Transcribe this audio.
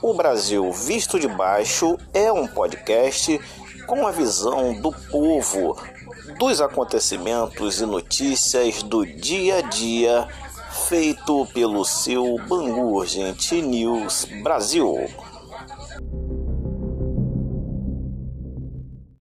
O Brasil Visto de Baixo é um podcast com a visão do povo, dos acontecimentos e notícias do dia a dia, feito pelo seu Bangu Gente News Brasil.